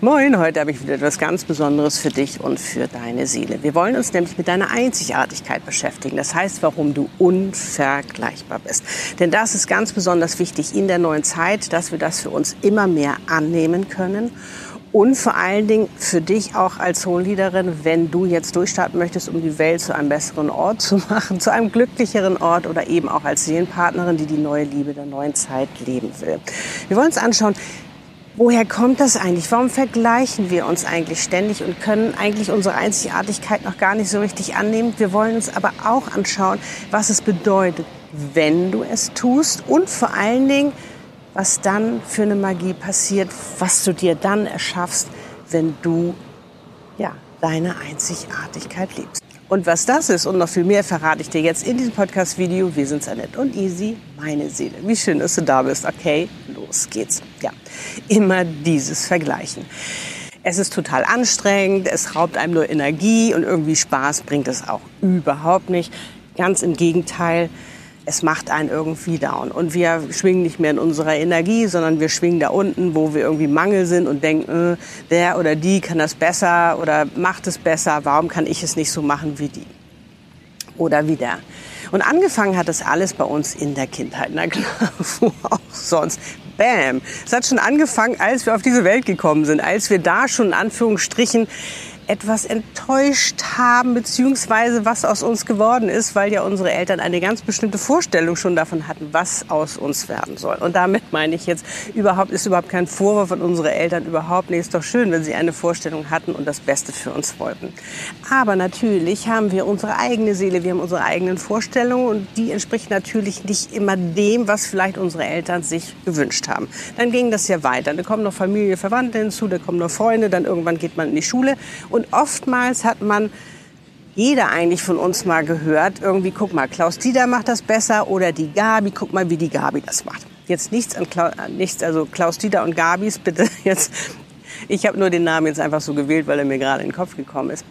Moin, heute habe ich wieder etwas ganz Besonderes für dich und für deine Seele. Wir wollen uns nämlich mit deiner Einzigartigkeit beschäftigen. Das heißt, warum du unvergleichbar bist. Denn das ist ganz besonders wichtig in der neuen Zeit, dass wir das für uns immer mehr annehmen können und vor allen Dingen für dich auch als Soulleaderin, wenn du jetzt durchstarten möchtest, um die Welt zu einem besseren Ort zu machen, zu einem glücklicheren Ort oder eben auch als Seelenpartnerin, die die neue Liebe der neuen Zeit leben will. Wir wollen uns anschauen, Woher kommt das eigentlich? Warum vergleichen wir uns eigentlich ständig und können eigentlich unsere Einzigartigkeit noch gar nicht so richtig annehmen? Wir wollen uns aber auch anschauen, was es bedeutet, wenn du es tust und vor allen Dingen, was dann für eine Magie passiert, was du dir dann erschaffst, wenn du ja, deine Einzigartigkeit lebst. Und was das ist und noch viel mehr verrate ich dir jetzt in diesem Podcast-Video. Wir sind Annette und Easy, meine Seele. Wie schön, dass du da bist. Okay, los geht's. Ja, immer dieses Vergleichen. Es ist total anstrengend, es raubt einem nur Energie und irgendwie Spaß bringt es auch überhaupt nicht. Ganz im Gegenteil, es macht einen irgendwie down. Und wir schwingen nicht mehr in unserer Energie, sondern wir schwingen da unten, wo wir irgendwie Mangel sind und denken, äh, der oder die kann das besser oder macht es besser, warum kann ich es nicht so machen wie die? Oder wie der. Und angefangen hat das alles bei uns in der Kindheit. Na klar, wo auch sonst. Bam! Es hat schon angefangen, als wir auf diese Welt gekommen sind, als wir da schon in Anführungsstrichen etwas enttäuscht haben, beziehungsweise was aus uns geworden ist, weil ja unsere Eltern eine ganz bestimmte Vorstellung schon davon hatten, was aus uns werden soll. Und damit meine ich jetzt, überhaupt ist überhaupt kein Vorwurf von unseren Eltern, überhaupt nicht. Ist doch schön, wenn sie eine Vorstellung hatten und das Beste für uns wollten. Aber natürlich haben wir unsere eigene Seele, wir haben unsere eigenen Vorstellungen und die entspricht natürlich nicht immer dem, was vielleicht unsere Eltern sich gewünscht haben. Dann ging das ja weiter. Da kommen noch Familie, Verwandte hinzu, da kommen noch Freunde, dann irgendwann geht man in die Schule und oftmals hat man jeder eigentlich von uns mal gehört, irgendwie, guck mal, Klaus Dieter macht das besser oder die Gabi, guck mal, wie die Gabi das macht. Jetzt nichts an Klaus, nichts, also Klaus Dieter und Gabis, bitte jetzt. Ich habe nur den Namen jetzt einfach so gewählt, weil er mir gerade in den Kopf gekommen ist.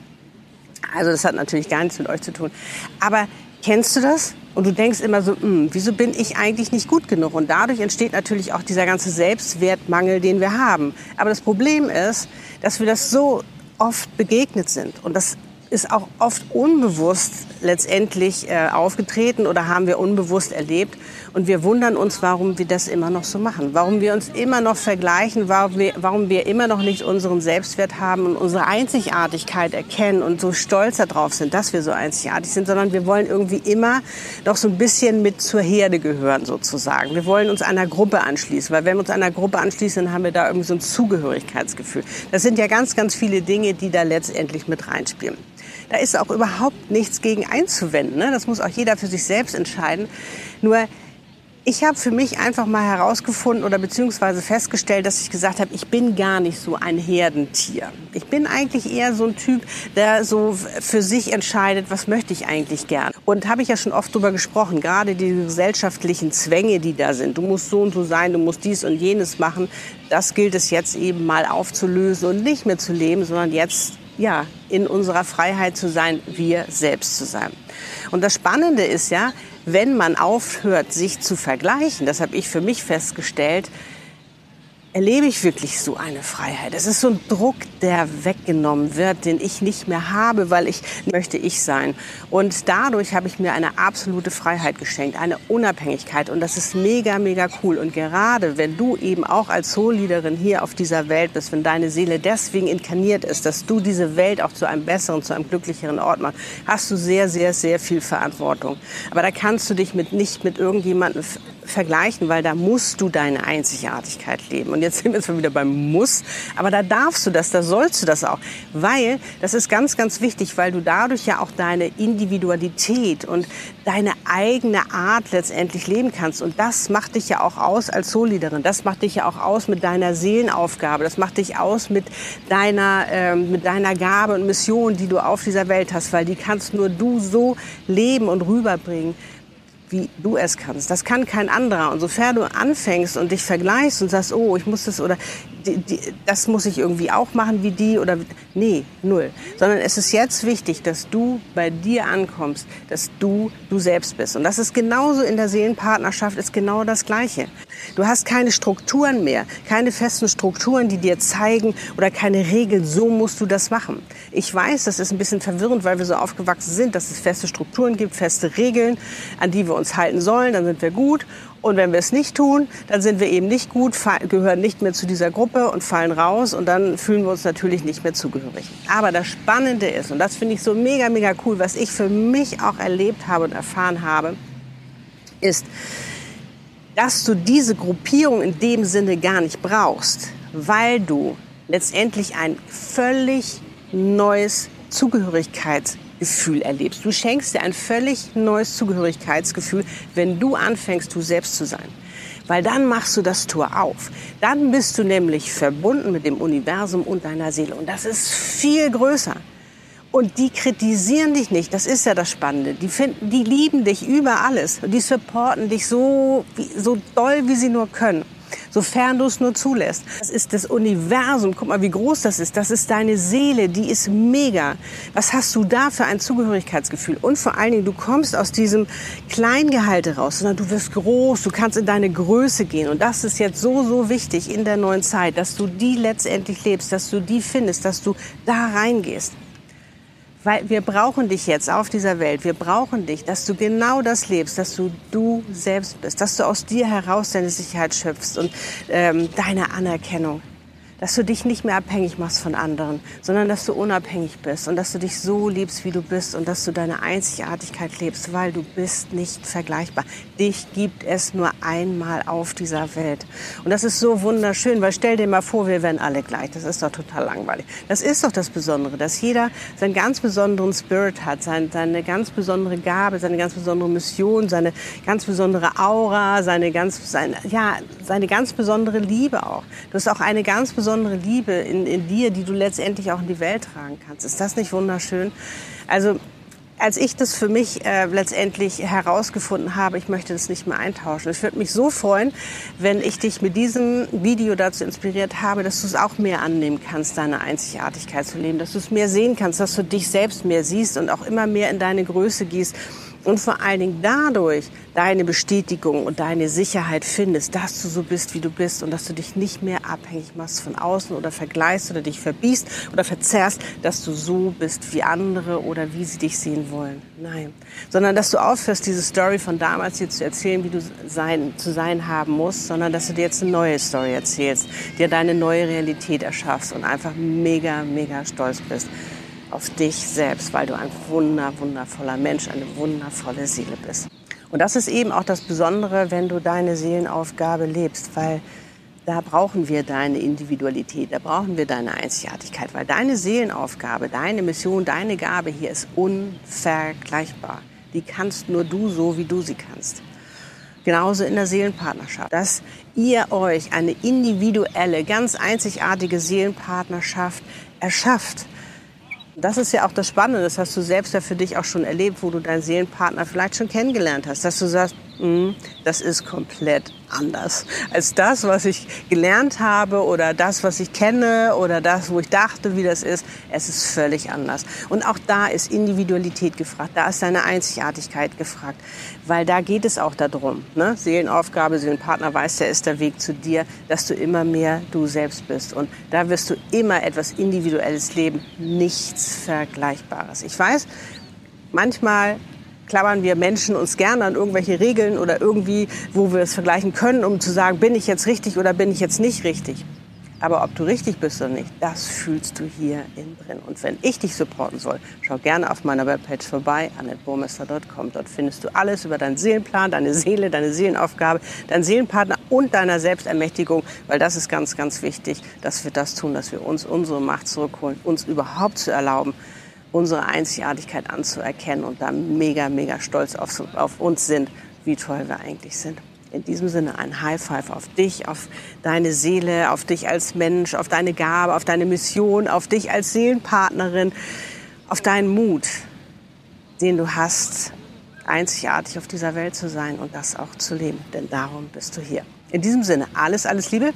Also das hat natürlich gar nichts mit euch zu tun. Aber kennst du das? Und du denkst immer so, hm, wieso bin ich eigentlich nicht gut genug? Und dadurch entsteht natürlich auch dieser ganze Selbstwertmangel, den wir haben. Aber das Problem ist, dass wir das so oft begegnet sind. Und das ist auch oft unbewusst letztendlich äh, aufgetreten oder haben wir unbewusst erlebt. Und wir wundern uns, warum wir das immer noch so machen. Warum wir uns immer noch vergleichen, warum wir, warum wir immer noch nicht unseren Selbstwert haben und unsere Einzigartigkeit erkennen und so stolz darauf sind, dass wir so einzigartig sind, sondern wir wollen irgendwie immer noch so ein bisschen mit zur Herde gehören sozusagen. Wir wollen uns einer Gruppe anschließen, weil wenn wir uns einer Gruppe anschließen, dann haben wir da irgendwie so ein Zugehörigkeitsgefühl. Das sind ja ganz, ganz viele Dinge, die da letztendlich mit reinspielen. Da ist auch überhaupt nichts gegen einzuwenden. Ne? Das muss auch jeder für sich selbst entscheiden. Nur ich habe für mich einfach mal herausgefunden oder beziehungsweise festgestellt, dass ich gesagt habe, ich bin gar nicht so ein Herdentier. Ich bin eigentlich eher so ein Typ, der so für sich entscheidet, was möchte ich eigentlich gern. Und habe ich ja schon oft drüber gesprochen, gerade die gesellschaftlichen Zwänge, die da sind. Du musst so und so sein, du musst dies und jenes machen. Das gilt es jetzt eben mal aufzulösen und nicht mehr zu leben, sondern jetzt ja, in unserer Freiheit zu sein, wir selbst zu sein. Und das Spannende ist ja, wenn man aufhört, sich zu vergleichen, das habe ich für mich festgestellt, erlebe ich wirklich so eine Freiheit. Es ist so ein Druck, der weggenommen wird, den ich nicht mehr habe, weil ich möchte ich sein. Und dadurch habe ich mir eine absolute Freiheit geschenkt, eine Unabhängigkeit. Und das ist mega, mega cool. Und gerade wenn du eben auch als Soul-Leaderin hier auf dieser Welt bist, wenn deine Seele deswegen inkarniert ist, dass du diese Welt auch zu einem besseren, zu einem glücklicheren Ort machst, hast du sehr, sehr, sehr viel Verantwortung. Aber da kannst du dich mit, nicht mit irgendjemandem vergleichen, weil da musst du deine Einzigartigkeit leben. Und jetzt sind wir zwar wieder beim Muss, aber da darfst du das, da sollst du das auch. Weil, das ist ganz, ganz wichtig, weil du dadurch ja auch deine Individualität und deine eigene Art letztendlich leben kannst. Und das macht dich ja auch aus als Soulleaderin. Das macht dich ja auch aus mit deiner Seelenaufgabe. Das macht dich aus mit deiner, äh, mit deiner Gabe und Mission, die du auf dieser Welt hast, weil die kannst nur du so leben und rüberbringen wie du es kannst. Das kann kein anderer. Und sofern du anfängst und dich vergleichst und sagst, oh, ich muss das oder die, die, das muss ich irgendwie auch machen wie die oder nee, null. Sondern es ist jetzt wichtig, dass du bei dir ankommst, dass du du selbst bist. Und das ist genauso in der Seelenpartnerschaft, ist genau das Gleiche. Du hast keine Strukturen mehr, keine festen Strukturen, die dir zeigen oder keine Regeln, so musst du das machen. Ich weiß, das ist ein bisschen verwirrend, weil wir so aufgewachsen sind, dass es feste Strukturen gibt, feste Regeln, an die wir uns halten sollen, dann sind wir gut. Und wenn wir es nicht tun, dann sind wir eben nicht gut, gehören nicht mehr zu dieser Gruppe und fallen raus und dann fühlen wir uns natürlich nicht mehr zugehörig. Aber das Spannende ist, und das finde ich so mega, mega cool, was ich für mich auch erlebt habe und erfahren habe, ist, dass du diese Gruppierung in dem Sinne gar nicht brauchst, weil du letztendlich ein völlig neues Zugehörigkeitsgefühl erlebst. Du schenkst dir ein völlig neues Zugehörigkeitsgefühl, wenn du anfängst, du selbst zu sein. Weil dann machst du das Tor auf. Dann bist du nämlich verbunden mit dem Universum und deiner Seele. Und das ist viel größer. Und die kritisieren dich nicht. Das ist ja das Spannende. Die finden, die lieben dich über alles. Und die supporten dich so, so doll, wie sie nur können. Sofern du es nur zulässt. Das ist das Universum. Guck mal, wie groß das ist. Das ist deine Seele. Die ist mega. Was hast du da für ein Zugehörigkeitsgefühl? Und vor allen Dingen, du kommst aus diesem Kleingehalte raus, sondern du wirst groß. Du kannst in deine Größe gehen. Und das ist jetzt so, so wichtig in der neuen Zeit, dass du die letztendlich lebst, dass du die findest, dass du da reingehst. Weil wir brauchen dich jetzt auf dieser Welt. Wir brauchen dich, dass du genau das lebst, dass du du selbst bist, dass du aus dir heraus deine Sicherheit schöpfst und ähm, deine Anerkennung dass du dich nicht mehr abhängig machst von anderen, sondern dass du unabhängig bist und dass du dich so liebst, wie du bist und dass du deine Einzigartigkeit lebst, weil du bist nicht vergleichbar. Dich gibt es nur einmal auf dieser Welt. Und das ist so wunderschön, weil stell dir mal vor, wir wären alle gleich. Das ist doch total langweilig. Das ist doch das Besondere, dass jeder seinen ganz besonderen Spirit hat, seine ganz besondere Gabe, seine ganz besondere Mission, seine ganz besondere Aura, seine ganz, seine, ja, seine ganz besondere Liebe auch. Du hast auch eine ganz besondere besondere Liebe in, in dir, die du letztendlich auch in die Welt tragen kannst. Ist das nicht wunderschön? Also als ich das für mich äh, letztendlich herausgefunden habe, ich möchte das nicht mehr eintauschen. Ich würde mich so freuen, wenn ich dich mit diesem Video dazu inspiriert habe, dass du es auch mehr annehmen kannst, deine Einzigartigkeit zu leben, dass du es mehr sehen kannst, dass du dich selbst mehr siehst und auch immer mehr in deine Größe gehst und vor allen Dingen dadurch deine Bestätigung und deine Sicherheit findest, dass du so bist, wie du bist und dass du dich nicht mehr abhängig machst von außen oder vergleichst oder dich verbiest oder verzerrst, dass du so bist wie andere oder wie sie dich sehen wollen. Nein, sondern dass du aufhörst, diese Story von damals dir zu erzählen, wie du sein, zu sein haben musst, sondern dass du dir jetzt eine neue Story erzählst, dir deine neue Realität erschaffst und einfach mega, mega stolz bist auf dich selbst, weil du ein wunder, wundervoller Mensch, eine wundervolle Seele bist. Und das ist eben auch das Besondere, wenn du deine Seelenaufgabe lebst, weil da brauchen wir deine Individualität, da brauchen wir deine Einzigartigkeit, weil deine Seelenaufgabe, deine Mission, deine Gabe hier ist unvergleichbar. Die kannst nur du so, wie du sie kannst. Genauso in der Seelenpartnerschaft, dass ihr euch eine individuelle, ganz einzigartige Seelenpartnerschaft erschafft das ist ja auch das Spannende, das hast du selbst ja für dich auch schon erlebt, wo du deinen Seelenpartner vielleicht schon kennengelernt hast, dass du sagst, das ist komplett anders als das, was ich gelernt habe oder das, was ich kenne oder das, wo ich dachte, wie das ist. Es ist völlig anders. Und auch da ist Individualität gefragt, da ist deine Einzigartigkeit gefragt, weil da geht es auch darum. Ne? Seelenaufgabe, Seelenpartner weiß, der ist der Weg zu dir, dass du immer mehr du selbst bist. Und da wirst du immer etwas Individuelles leben, nichts Vergleichbares. Ich weiß, manchmal klammern wir Menschen uns gerne an irgendwelche Regeln oder irgendwie, wo wir es vergleichen können, um zu sagen, bin ich jetzt richtig oder bin ich jetzt nicht richtig. Aber ob du richtig bist oder nicht, das fühlst du hier innen drin. Und wenn ich dich supporten soll, schau gerne auf meiner Webpage vorbei, annetburmester.com. Dort findest du alles über deinen Seelenplan, deine Seele, deine Seelenaufgabe, deinen Seelenpartner und deiner Selbstermächtigung. Weil das ist ganz, ganz wichtig, dass wir das tun, dass wir uns unsere Macht zurückholen, uns überhaupt zu erlauben, unsere Einzigartigkeit anzuerkennen und da mega, mega stolz auf, auf uns sind, wie toll wir eigentlich sind. In diesem Sinne ein High Five auf dich, auf deine Seele, auf dich als Mensch, auf deine Gabe, auf deine Mission, auf dich als Seelenpartnerin, auf deinen Mut, den du hast, einzigartig auf dieser Welt zu sein und das auch zu leben. Denn darum bist du hier. In diesem Sinne, alles, alles Liebe.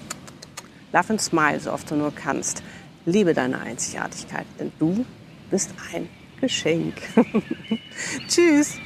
Laugh and smile, so oft du nur kannst. Liebe deine Einzigartigkeit, denn du bist ein Geschenk. Tschüss.